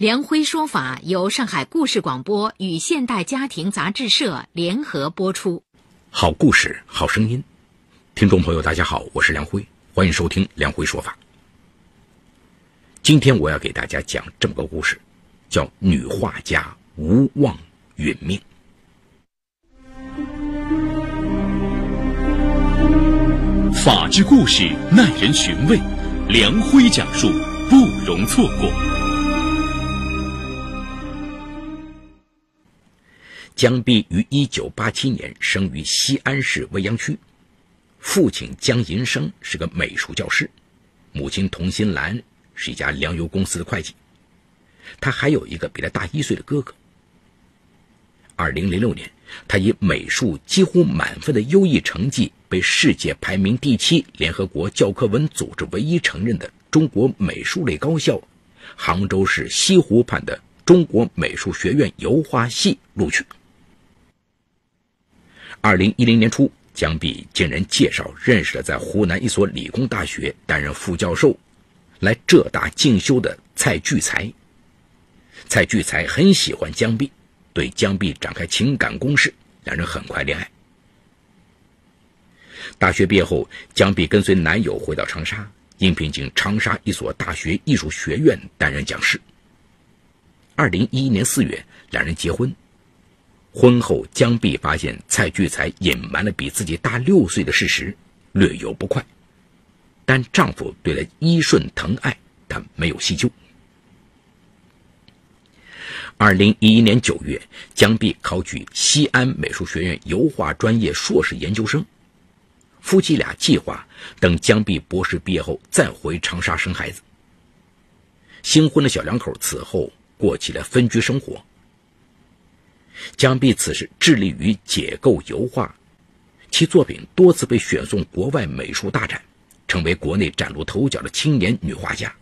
梁辉说法由上海故事广播与现代家庭杂志社联合播出。好故事，好声音。听众朋友，大家好，我是梁辉，欢迎收听梁辉说法。今天我要给大家讲这么个故事，叫《女画家无望殒命》。法治故事耐人寻味，梁辉讲述不容错过。江碧于一九八七年生于西安市未央区，父亲江银生是个美术教师，母亲童心兰是一家粮油公司的会计，他还有一个比他大一岁的哥哥。二零零六年，他以美术几乎满分的优异成绩，被世界排名第七、联合国教科文组织唯一承认的中国美术类高校——杭州市西湖畔的中国美术学院油画系录取。二零一零年初，江碧经人介绍认识了在湖南一所理工大学担任副教授、来浙大进修的蔡聚才。蔡聚才很喜欢江碧，对江碧展开情感攻势，两人很快恋爱。大学毕业后，江碧跟随男友回到长沙，应聘进长沙一所大学艺术学院担任讲师。二零一一年四月，两人结婚。婚后，江碧发现蔡聚才隐瞒了比自己大六岁的事实，略有不快。但丈夫对她依顺疼爱，她没有细究。二零一一年九月，江碧考取西安美术学院油画专业硕士研究生。夫妻俩计划等江碧博士毕业后再回长沙生孩子。新婚的小两口此后过起了分居生活。江碧此时致力于解构油画，其作品多次被选送国外美术大展，成为国内崭露头角的青年女画家。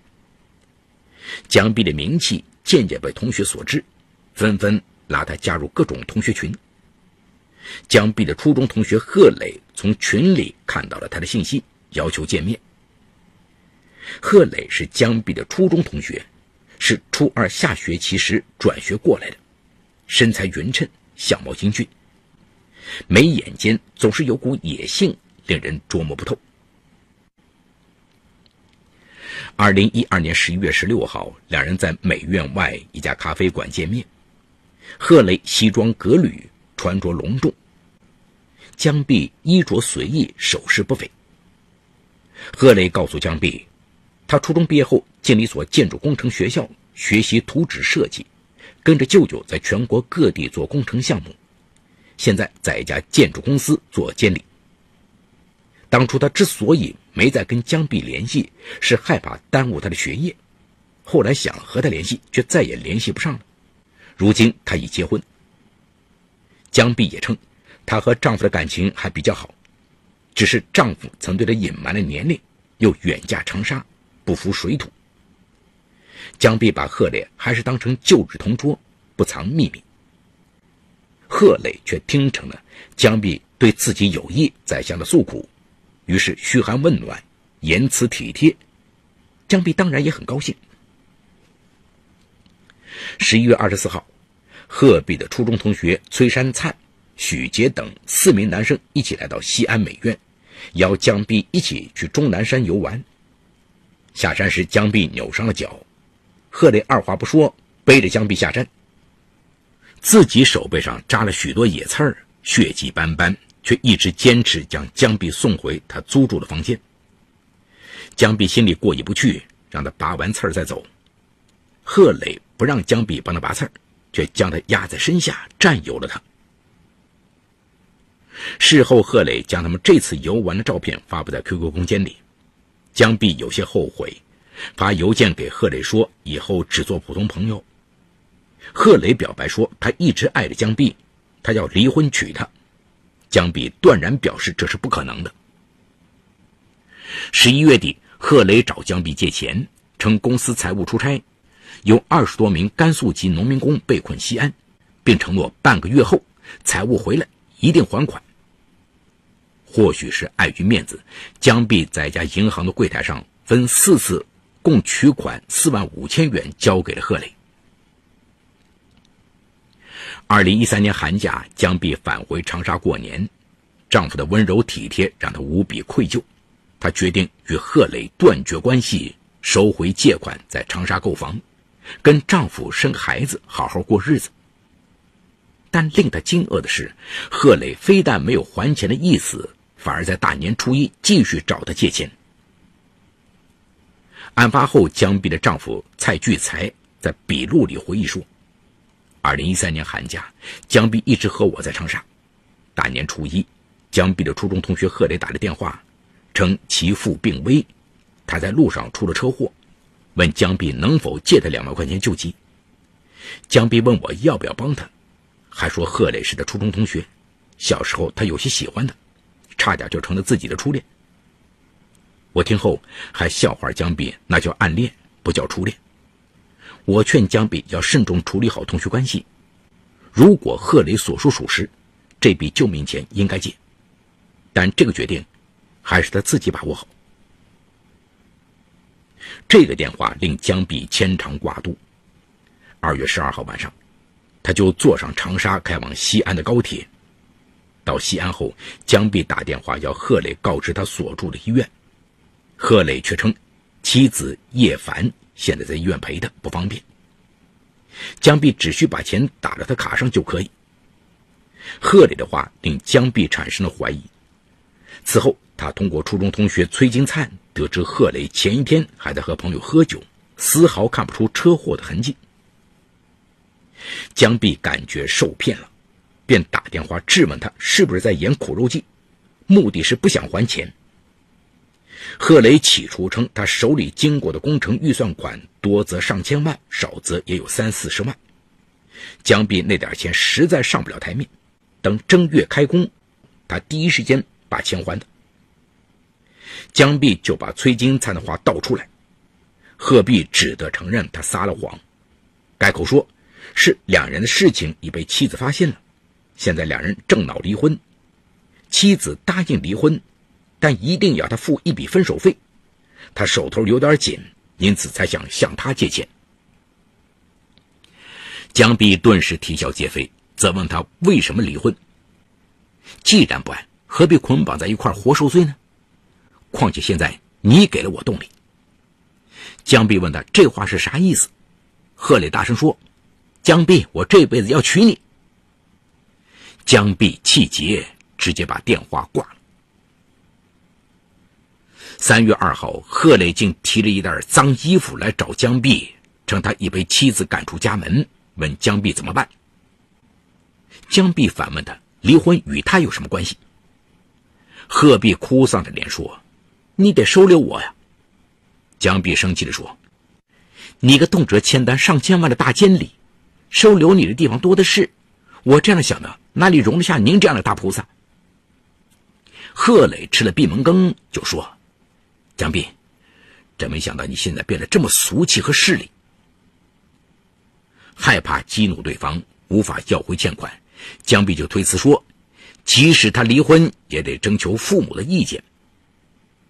江碧的名气渐渐被同学所知，纷纷拉她加入各种同学群。江碧的初中同学贺磊从群里看到了她的信息，要求见面。贺磊是江碧的初中同学，是初二下学期时转学过来的。身材匀称，相貌英俊，眉眼间总是有股野性，令人捉摸不透。二零一二年十一月十六号，两人在美院外一家咖啡馆见面。贺雷西装革履，穿着隆重；江碧衣着随意，首饰不菲。贺雷告诉江碧，他初中毕业后进了一所建筑工程学校学习图纸设计。跟着舅舅在全国各地做工程项目，现在在一家建筑公司做监理。当初他之所以没再跟江碧联系，是害怕耽误他的学业。后来想和他联系，却再也联系不上了。如今他已结婚。江碧也称，她和丈夫的感情还比较好，只是丈夫曾对她隐瞒了年龄，又远嫁长沙，不服水土。江碧把贺磊还是当成旧日同桌，不藏秘密。贺磊却听成了江碧对自己有意在向的诉苦，于是嘘寒问暖，言辞体贴。江碧当然也很高兴。十一月二十四号，贺碧的初中同学崔山灿、许杰等四名男生一起来到西安美院，邀江碧一起去终南山游玩。下山时，江碧扭伤了脚。贺磊二话不说，背着江碧下山。自己手背上扎了许多野刺儿，血迹斑斑，却一直坚持将江碧送回他租住的房间。江碧心里过意不去，让他拔完刺儿再走。贺磊不让江碧帮他拔刺儿，却将他压在身下，占有了他。事后，贺磊将他们这次游玩的照片发布在 QQ 空间里，江碧有些后悔。发邮件给贺磊说：“以后只做普通朋友。”贺磊表白说：“他一直爱着江碧，他要离婚娶她。”江碧断然表示这是不可能的。十一月底，贺磊找江碧借钱，称公司财务出差，有二十多名甘肃籍农民工被困西安，并承诺半个月后财务回来一定还款。或许是碍于面子，江碧在一家银行的柜台上分四次。共取款四万五千元交给了贺磊，二零一三年寒假，江碧返回长沙过年，丈夫的温柔体贴让她无比愧疚，她决定与贺磊断绝关系，收回借款，在长沙购房，跟丈夫生孩子，好好过日子。但令她惊愕的是，贺磊非但没有还钱的意思，反而在大年初一继续找她借钱。案发后，江碧的丈夫蔡聚才在笔录里回忆说：“二零一三年寒假，江碧一直和我在长沙。大年初一，江碧的初中同学贺磊打了电话，称其父病危，他在路上出了车祸，问江碧能否借他两万块钱救急。江碧问我要不要帮他。”还说贺磊是他初中同学，小时候他有些喜欢他，差点就成了自己的初恋。我听后还笑话江碧，那叫暗恋，不叫初恋。我劝江碧要慎重处理好同学关系。如果贺磊所说属实，这笔救命钱应该借，但这个决定还是他自己把握好。这个电话令江碧牵肠挂肚。二月十二号晚上。他就坐上长沙开往西安的高铁。到西安后，江碧打电话要贺磊告知他所住的医院，贺磊却称妻子叶凡现在在医院陪他，不方便。江碧只需把钱打到他卡上就可以。贺磊的话令江碧产生了怀疑。此后，他通过初中同学崔金灿得知，贺磊前一天还在和朋友喝酒，丝毫看不出车祸的痕迹。江碧感觉受骗了，便打电话质问他是不是在演苦肉计，目的是不想还钱。贺雷起初称他手里经过的工程预算款多则上千万，少则也有三四十万。江碧那点钱实在上不了台面，等正月开工，他第一时间把钱还的。江碧就把崔金灿的话道出来，贺碧只得承认他撒了谎，改口说。是两人的事情已被妻子发现了，现在两人正闹离婚，妻子答应离婚，但一定要他付一笔分手费，他手头有点紧，因此才想向他借钱。江碧顿时啼笑皆非，责问他为什么离婚。既然不爱，何必捆绑在一块活受罪呢？况且现在你给了我动力。江碧问他这话是啥意思？贺磊大声说。江碧，我这辈子要娶你。江碧气急，直接把电话挂了。三月二号，贺磊竟提着一袋脏衣服来找江碧，称他已被妻子赶出家门，问江碧怎么办。江碧反问他：“离婚与他有什么关系？”贺碧哭丧着脸说：“你得收留我呀！”江碧生气地说：“你个动辄签单上千万的大监理！”收留你的地方多的是，我这样想的，哪里容得下您这样的大菩萨？贺磊吃了闭门羹，就说：“江碧，真没想到你现在变得这么俗气和势利。”害怕激怒对方，无法要回欠款，江碧就推辞说：“即使他离婚，也得征求父母的意见。”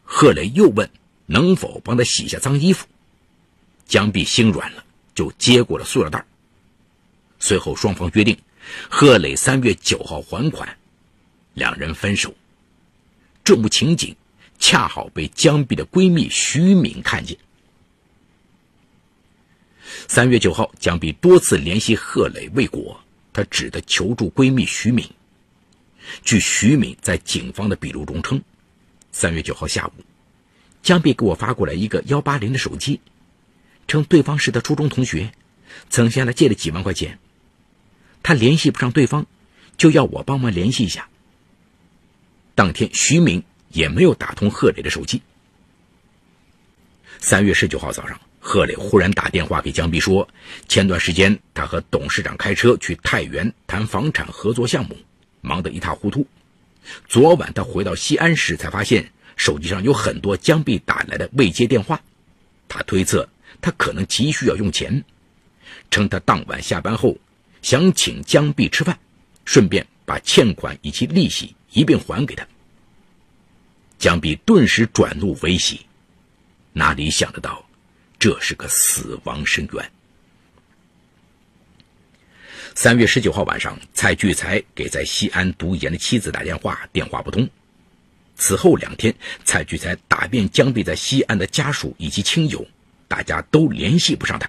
贺磊又问：“能否帮他洗下脏衣服？”江碧心软了，就接过了塑料袋。随后，双方约定，贺磊三月九号还款，两人分手。这幕情景恰好被江碧的闺蜜徐敏看见。三月九号，江碧多次联系贺磊未果，她只得求助闺蜜徐敏。据徐敏在警方的笔录中称，三月九号下午，江碧给我发过来一个幺八零的手机，称对方是她初中同学，曾向她借了几万块钱。他联系不上对方，就要我帮忙联系一下。当天，徐敏也没有打通贺磊的手机。三月十九号早上，贺磊忽然打电话给江碧说，前段时间他和董事长开车去太原谈房产合作项目，忙得一塌糊涂。昨晚他回到西安时，才发现手机上有很多江碧打来的未接电话。他推测他可能急需要用钱，称他当晚下班后。想请江碧吃饭，顺便把欠款以及利息一并还给他。江碧顿时转怒为喜，哪里想得到，这是个死亡深渊。三月十九号晚上，蔡聚才给在西安读研的妻子打电话，电话不通。此后两天，蔡聚才打遍江碧在西安的家属以及亲友，大家都联系不上他。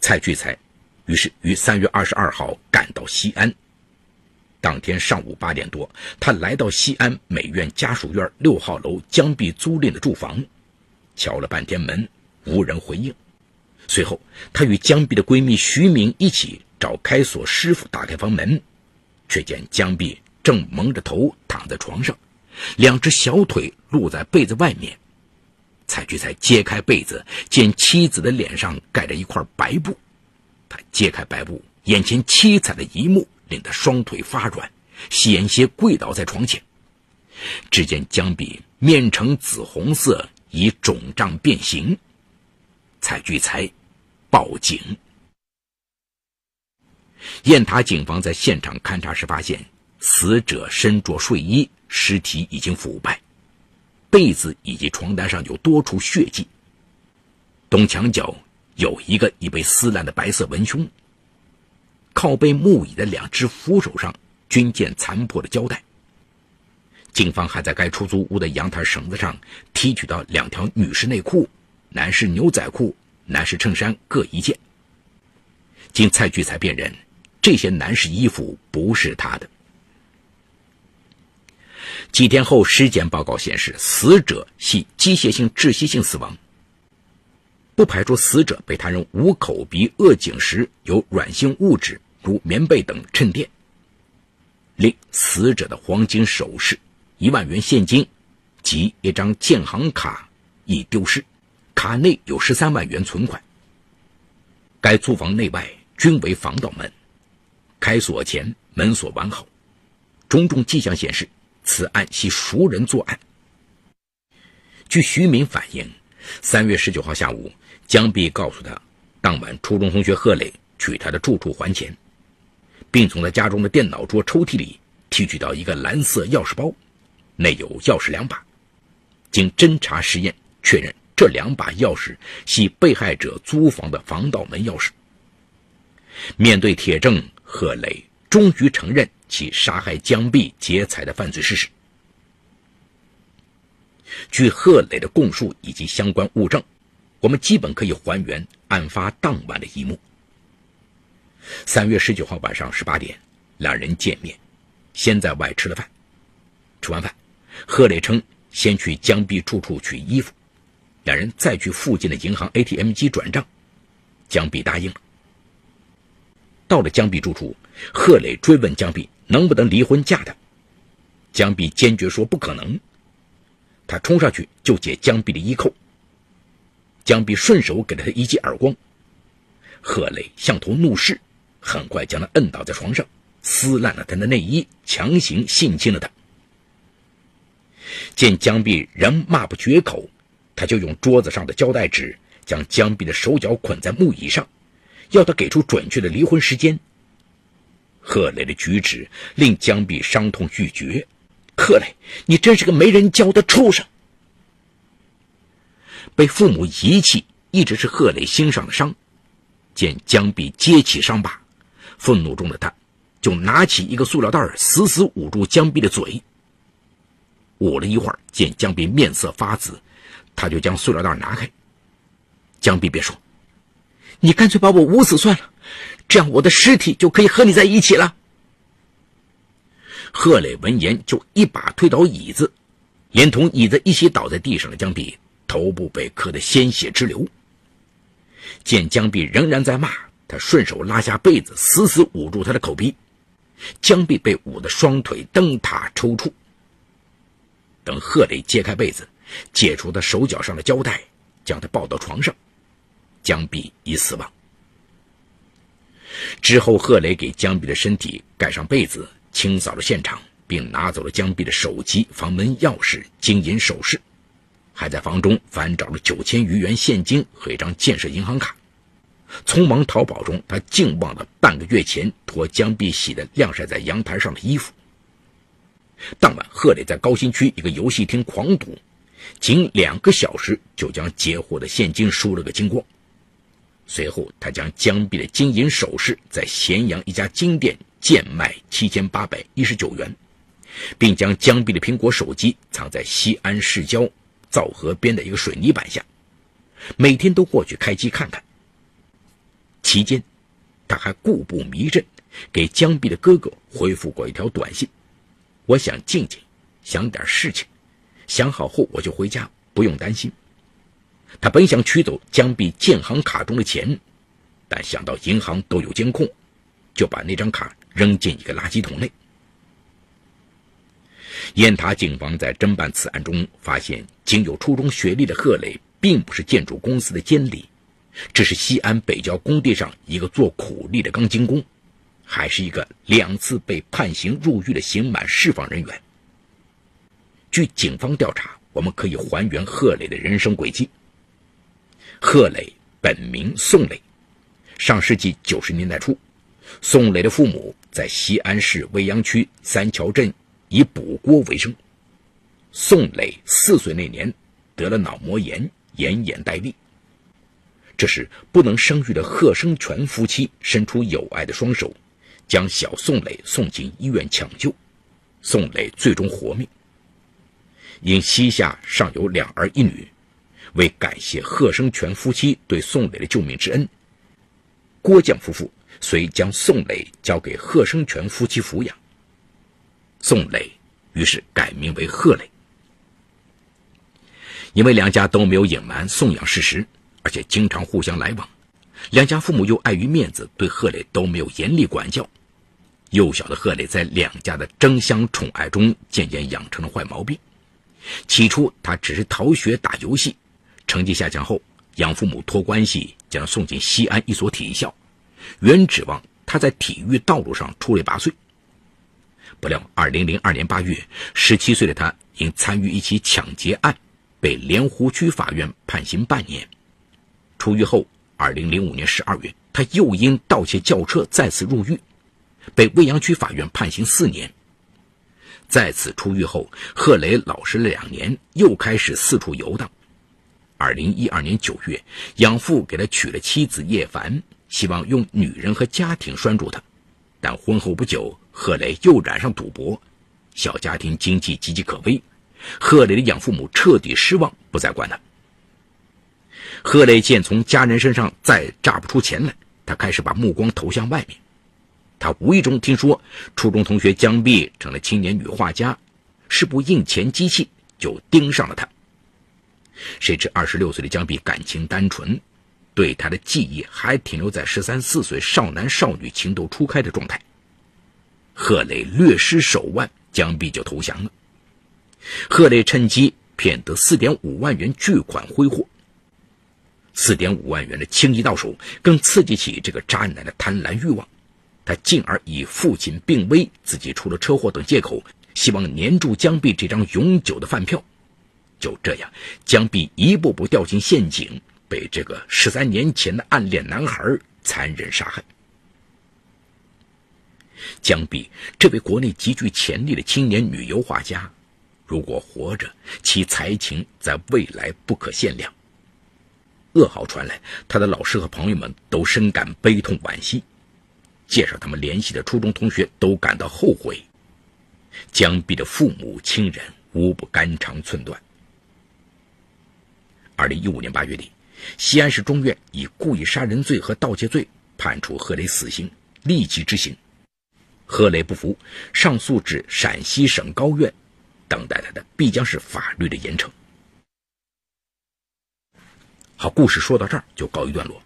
蔡聚才于是于三月二十二号赶到西安。当天上午八点多，他来到西安美院家属院六号楼江碧租赁的住房，敲了半天门，无人回应。随后，他与江碧的闺蜜徐敏一起找开锁师傅打开房门，却见江碧正蒙着头躺在床上，两只小腿露在被子外面。蔡菊才揭开被子，见妻子的脸上盖着一块白布。他揭开白布，眼前凄惨的一幕令他双腿发软，险些跪倒在床前。只见江碧面呈紫红色，已肿胀变形。蔡聚才报警。雁塔警方在现场勘查时发现，死者身着睡衣，尸体已经腐败，被子以及床单上有多处血迹。东墙角有一个已被撕烂的白色文胸。靠背木椅的两只扶手上均见残破的胶带。警方还在该出租屋的阳台绳子上提取到两条女士内裤。男士牛仔裤、男士衬衫各一件。经蔡聚才辨认，这些男士衣服不是他的。几天后，尸检报告显示，死者系机械性窒息性死亡，不排除死者被他人捂口鼻、扼颈时有软性物质如棉被等衬垫。另，死者的黄金首饰、一万元现金及一张建行卡已丢失。卡内有十三万元存款。该租房内外均为防盗门，开锁前门锁完好，种种迹象显示此案系熟人作案。据徐敏反映，三月十九号下午，江碧告诉他，当晚初中同学贺磊去他的住处还钱，并从他家中的电脑桌抽屉里提取到一个蓝色钥匙包，内有钥匙两把。经侦查实验确认。这两把钥匙系被害者租房的防盗门钥匙。面对铁证，贺磊终于承认其杀害江碧劫财的犯罪事实。据贺磊的供述以及相关物证，我们基本可以还原案发当晚的一幕。三月十九号晚上十八点，两人见面，先在外吃了饭。吃完饭，贺磊称先去江碧住处取衣服。两人再去附近的银行 ATM 机转账，江碧答应了。到了江碧住处，贺磊追问江碧能不能离婚嫁他，江碧坚决说不可能。他冲上去就解江碧的衣扣，江碧顺手给了他一记耳光，贺磊像头怒狮，很快将他摁倒在床上，撕烂了他的内衣，强行性侵了他。见江碧仍骂不绝口。他就用桌子上的胶带纸将江碧的手脚捆在木椅上，要他给出准确的离婚时间。贺磊的举止令江碧伤痛欲绝。贺磊，你真是个没人教的畜生！被父母遗弃一直是贺磊心上的伤。见江碧揭起伤疤，愤怒中的他，就拿起一个塑料袋死死捂住江碧的嘴。捂了一会儿，见江碧面色发紫。他就将塑料袋拿开，江碧便说：“你干脆把我捂死算了，这样我的尸体就可以和你在一起了。”贺磊闻言就一把推倒椅子，连同椅子一起倒在地上的江碧，头部被磕得鲜血直流。见江碧仍然在骂，他顺手拉下被子，死死捂住他的口鼻。江碧被捂得双腿蹬踏抽搐。等贺磊揭开被子。解除他手脚上的胶带，将他抱到床上，江碧已死亡。之后，贺磊给江碧的身体盖上被子，清扫了现场，并拿走了江碧的手机、房门钥匙、金银首饰，还在房中翻找了九千余元现金和一张建设银行卡。匆忙逃跑中，他竟忘了半个月前脱江碧洗的晾晒在阳台上的衣服。当晚，贺磊在高新区一个游戏厅狂赌。仅两个小时就将截获的现金输了个精光。随后，他将江碧的金银首饰在咸阳一家金店贱卖七千八百一十九元，并将江碧的苹果手机藏在西安市郊皂河边的一个水泥板下，每天都过去开机看看。期间，他还故布迷阵，给江碧的哥哥回复过一条短信：“我想静静，想点事情，想好后我就回家，不用担心。”他本想取走江碧建行卡中的钱，但想到银行都有监控，就把那张卡扔进一个垃圾桶内。雁塔警方在侦办此案中发现，仅有初中学历的贺磊并不是建筑公司的监理，这是西安北郊工地上一个做苦力的钢筋工，还是一个两次被判刑入狱的刑满释放人员。据警方调查，我们可以还原贺磊的人生轨迹。贺磊本名宋磊，上世纪九十年代初，宋磊的父母在西安市未央区三桥镇以补锅为生。宋磊四岁那年得了脑膜炎，奄奄待毙。这时，不能生育的贺生全夫妻伸出友爱的双手，将小宋磊送进医院抢救，宋磊最终活命。因膝下尚有两儿一女。为感谢贺生全夫妻对宋磊的救命之恩，郭将夫妇遂将宋磊交给贺生全夫妻抚养。宋磊于是改名为贺磊。因为两家都没有隐瞒送养事实，而且经常互相来往，两家父母又碍于面子，对贺磊都没有严厉管教。幼小的贺磊在两家的争相宠爱中，渐渐养成了坏毛病。起初，他只是逃学打游戏。成绩下降后，养父母托关系将他送进西安一所体校，原指望他在体育道路上出类拔萃。不料，2002年8月，17岁的他因参与一起抢劫案，被莲湖区法院判刑半年。出狱后，2005年12月，他又因盗窃轿车再次入狱，被未央区法院判刑四年。再次出狱后，贺雷老实了两年，又开始四处游荡。二零一二年九月，养父给他娶了妻子叶凡，希望用女人和家庭拴住他。但婚后不久，贺雷又染上赌博，小家庭经济岌岌可危。贺雷的养父母彻底失望，不再管他。贺磊见从家人身上再榨不出钱来，他开始把目光投向外面。他无意中听说初中同学江碧成了青年女画家，是部印钱机器，就盯上了他。谁知二十六岁的江碧感情单纯，对他的记忆还停留在十三四岁少男少女情窦初开的状态。贺磊略施手腕，江碧就投降了。贺磊趁机骗得四点五万元巨款挥霍。四点五万元的轻易到手，更刺激起这个渣男的贪婪欲望。他进而以父亲病危、自己出了车祸等借口，希望黏住江碧这张永久的饭票。就这样，江碧一步步掉进陷阱，被这个十三年前的暗恋男孩残忍杀害。江碧这位国内极具潜力的青年女油画家，如果活着，其才情在未来不可限量。噩耗传来，他的老师和朋友们都深感悲痛惋惜，介绍他们联系的初中同学都感到后悔。江碧的父母亲人无不肝肠寸断。二零一五年八月底，西安市中院以故意杀人罪和盗窃罪判处贺磊死刑，立即执行。贺磊不服，上诉至陕西省高院，等待他的必将是法律的严惩。好，故事说到这儿就告一段落。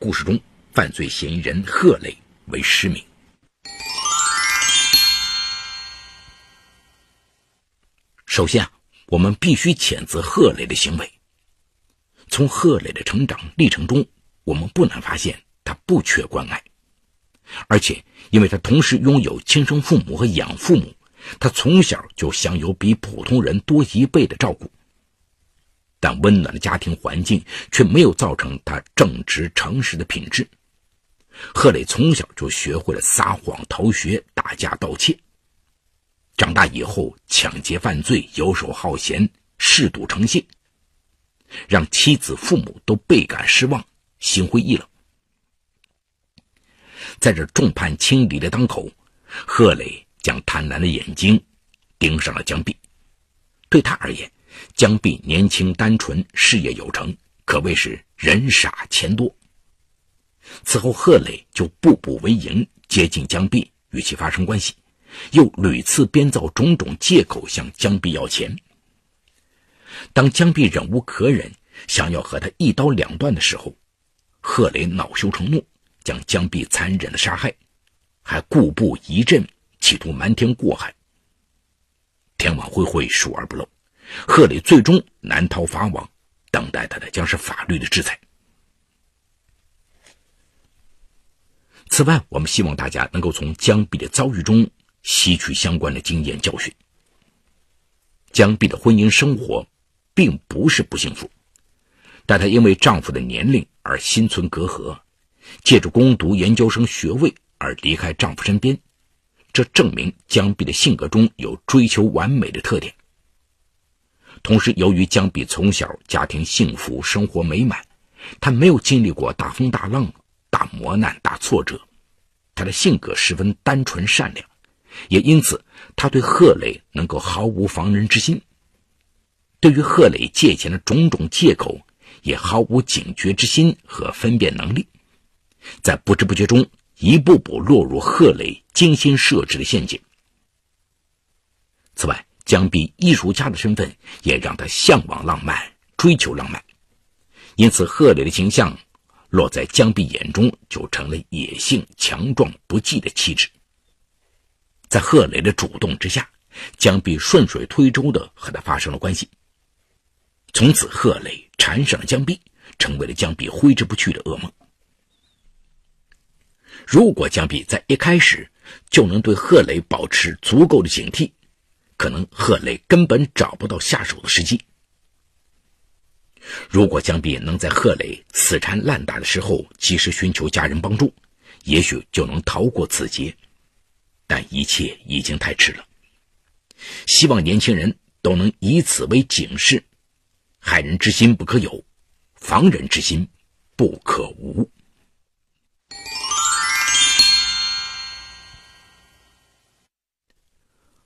故事中，犯罪嫌疑人贺磊为失明。首先啊，我们必须谴责贺磊的行为。从贺磊的成长历程中，我们不难发现他不缺关爱，而且因为他同时拥有亲生父母和养父母，他从小就享有比普通人多一倍的照顾。但温暖的家庭环境却没有造成他正直诚实的品质。贺磊从小就学会了撒谎、逃学、打架、盗窃，长大以后抢劫犯罪、游手好闲、嗜赌成性。让妻子、父母都倍感失望，心灰意冷。在这众叛亲离的当口，贺磊将贪婪的眼睛盯上了江碧。对他而言，江碧年轻单纯，事业有成，可谓是人傻钱多。此后，贺磊就步步为营，接近江碧，与其发生关系，又屡次编造种种借口向江碧要钱。当江碧忍无可忍，想要和他一刀两断的时候，贺磊恼羞成怒。将江碧残忍的杀害，还故布疑阵，企图瞒天过海。天网恢恢，疏而不漏，贺磊最终难逃法网，等待他的将是法律的制裁。此外，我们希望大家能够从江碧的遭遇中吸取相关的经验教训。江碧的婚姻生活并不是不幸福，但她因为丈夫的年龄而心存隔阂。借着攻读研究生学位而离开丈夫身边，这证明江碧的性格中有追求完美的特点。同时，由于江碧从小家庭幸福，生活美满，她没有经历过大风大浪、大磨难、大挫折，她的性格十分单纯善良，也因此他对贺磊能够毫无防人之心，对于贺磊借钱的种种借口也毫无警觉之心和分辨能力。在不知不觉中，一步步落入贺磊精心设置的陷阱。此外，江碧艺术家的身份也让他向往浪漫、追求浪漫，因此贺磊的形象落在江碧眼中就成了野性、强壮、不羁的气质。在贺磊的主动之下，江碧顺水推舟的和他发生了关系。从此，贺磊缠上了江碧，成为了江碧挥之不去的噩梦。如果江碧在一开始就能对贺磊保持足够的警惕，可能贺磊根本找不到下手的时机。如果江碧能在贺磊死缠烂打的时候及时寻求家人帮助，也许就能逃过此劫。但一切已经太迟了。希望年轻人都能以此为警示：害人之心不可有，防人之心不可无。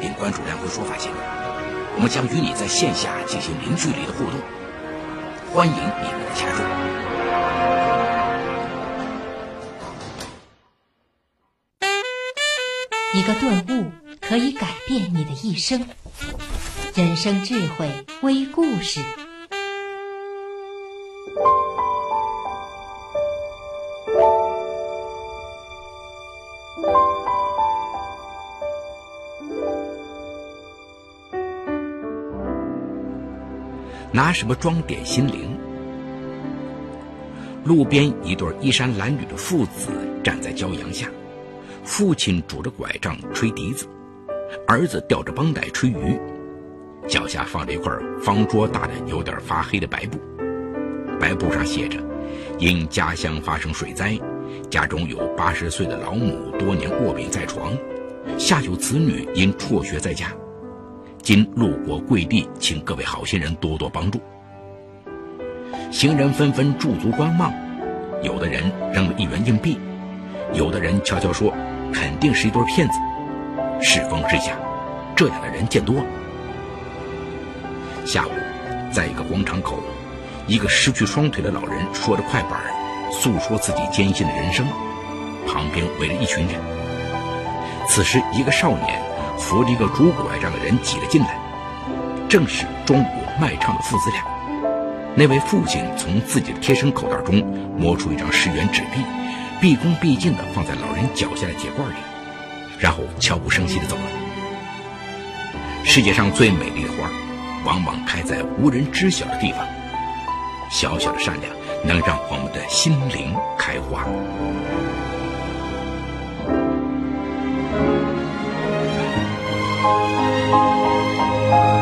并关注“梁辉说法”节目，我们将与你在线下进行零距离的互动，欢迎你们的加入。一个顿悟可以改变你的一生，人生智慧微故事。拿什么装点心灵？路边一对衣衫褴褛的父子站在骄阳下，父亲拄着拐杖吹笛子，儿子吊着绷带吹鱼，脚下放着一块方桌大的、有点发黑的白布，白布上写着：“因家乡发生水灾，家中有八十岁的老母多年卧病在床，下有子女因辍学在家。”今路过贵地，请各位好心人多多帮助。行人纷纷驻足观望，有的人扔了一元硬币，有的人悄悄说：“肯定是一对骗子。”是疯是假，这样的人见多了。下午，在一个广场口，一个失去双腿的老人说着快板，诉说自己艰辛的人生，旁边围了一群人。此时，一个少年。扶着一个拄拐杖的人挤了进来，正是中午卖唱的父子俩。那位父亲从自己的贴身口袋中摸出一张十元纸币，毕恭毕敬地放在老人脚下的铁罐里，然后悄无声息地走了。世界上最美丽的花，往往开在无人知晓的地方。小小的善良，能让我们的心灵开花。Música